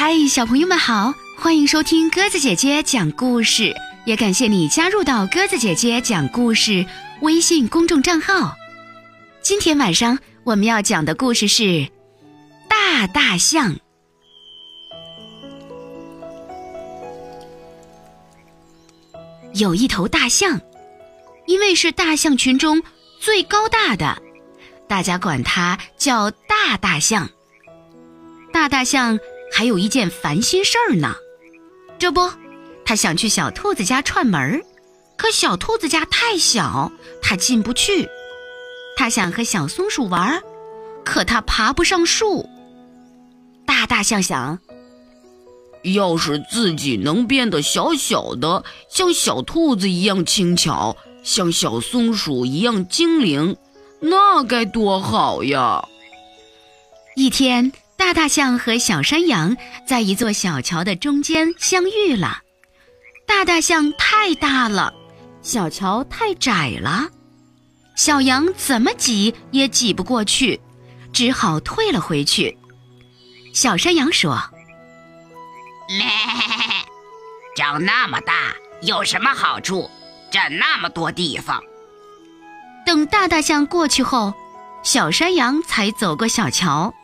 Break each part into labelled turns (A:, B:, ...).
A: 嗨，小朋友们好，欢迎收听鸽子姐姐讲故事，也感谢你加入到鸽子姐姐讲故事微信公众账号。今天晚上我们要讲的故事是《大大象》。有一头大象，因为是大象群中最高大的，大家管它叫大大象。大大象还有一件烦心事儿呢，这不，他想去小兔子家串门儿，可小兔子家太小，他进不去。他想和小松鼠玩，可他爬不上树。大大象想。
B: 要是自己能变得小小的，像小兔子一样轻巧，像小松鼠一样精灵，那该多好呀！
A: 一天，大大象和小山羊在一座小桥的中间相遇了。大大象太大了，小桥太窄了，小羊怎么挤也挤不过去，只好退了回去。小山羊说。
C: 咩，长那么大有什么好处？占那么多地方。
A: 等大大象过去后，小山羊才走过小桥。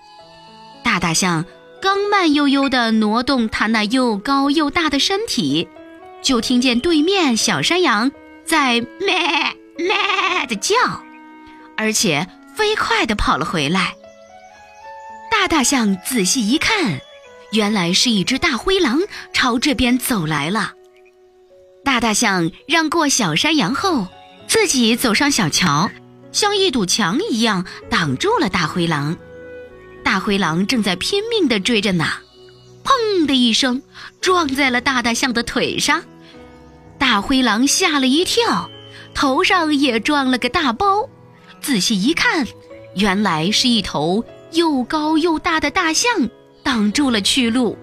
A: 大大象刚慢悠悠地挪动它那又高又大的身体，就听见对面小山羊在咩咩的叫，而且飞快地跑了回来。大大象仔细一看。原来是一只大灰狼朝这边走来了，大大象让过小山羊后，自己走上小桥，像一堵墙一样挡住了大灰狼。大灰狼正在拼命地追着呢，砰的一声撞在了大大象的腿上，大灰狼吓了一跳，头上也撞了个大包。仔细一看，原来是一头又高又大的大象。挡住了去路。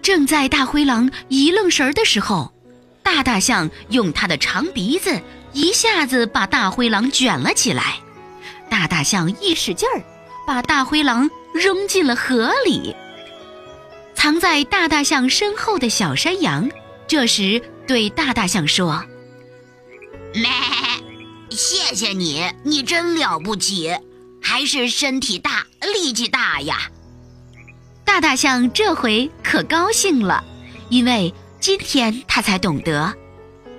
A: 正在大灰狼一愣神儿的时候，大大象用它的长鼻子一下子把大灰狼卷了起来。大大象一使劲儿，把大灰狼扔进了河里。藏在大大象身后的小山羊，这时对大大象说：“
C: 咩，谢谢你，你真了不起，还是身体大，力气大呀。”
A: 大大象这回可高兴了，因为今天他才懂得，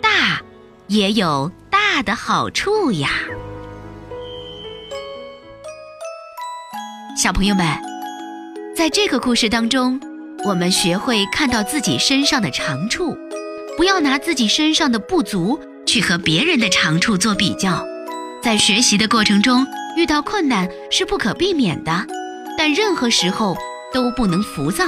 A: 大也有大的好处呀。小朋友们，在这个故事当中，我们学会看到自己身上的长处，不要拿自己身上的不足去和别人的长处做比较。在学习的过程中遇到困难是不可避免的，但任何时候。都不能浮躁，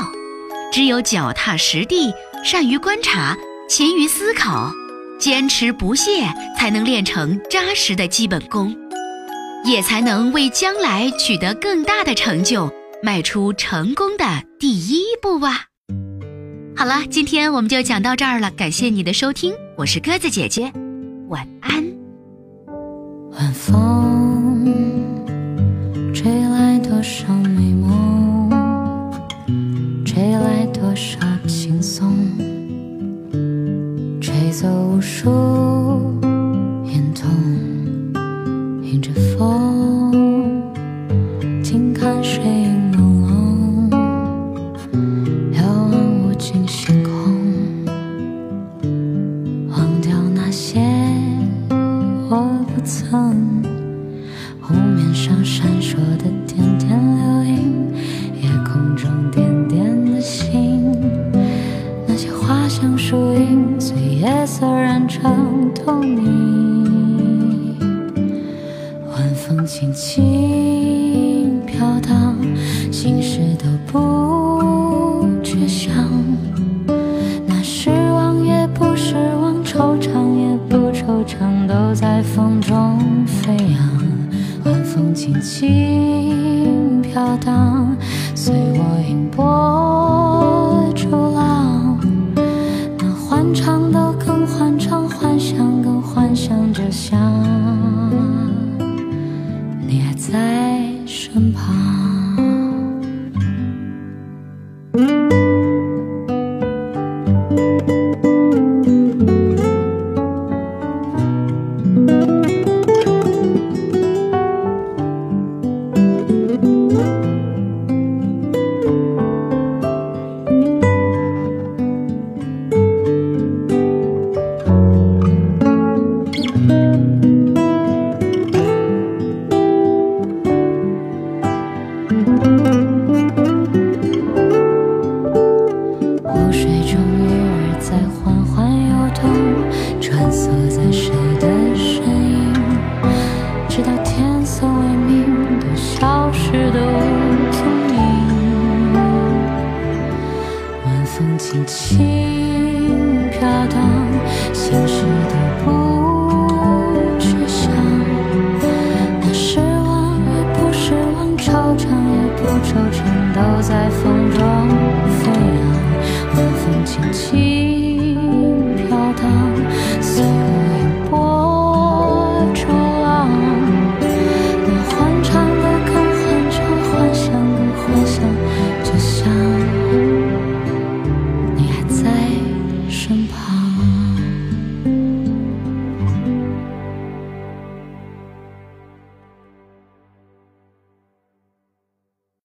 A: 只有脚踏实地、善于观察、勤于思考、坚持不懈，才能练成扎实的基本功，也才能为将来取得更大的成就迈出成功的第一步啊！好了，今天我们就讲到这儿了，感谢你的收听，我是鸽子姐姐，晚安。晚风吹来多少美梦。吹来多少轻松，吹走无数眼痛，迎着风，望尽星空，忘掉那些我不曾，湖面上闪烁的点点流萤，夜空中点点的星，那些花香。树影随夜色染成透明，晚风轻轻飘荡，心事都不觉想。都在风中飞扬。晚风轻轻飘荡，随我迎波直到天
D: 色微明都消失的无踪影。晚风轻轻飘荡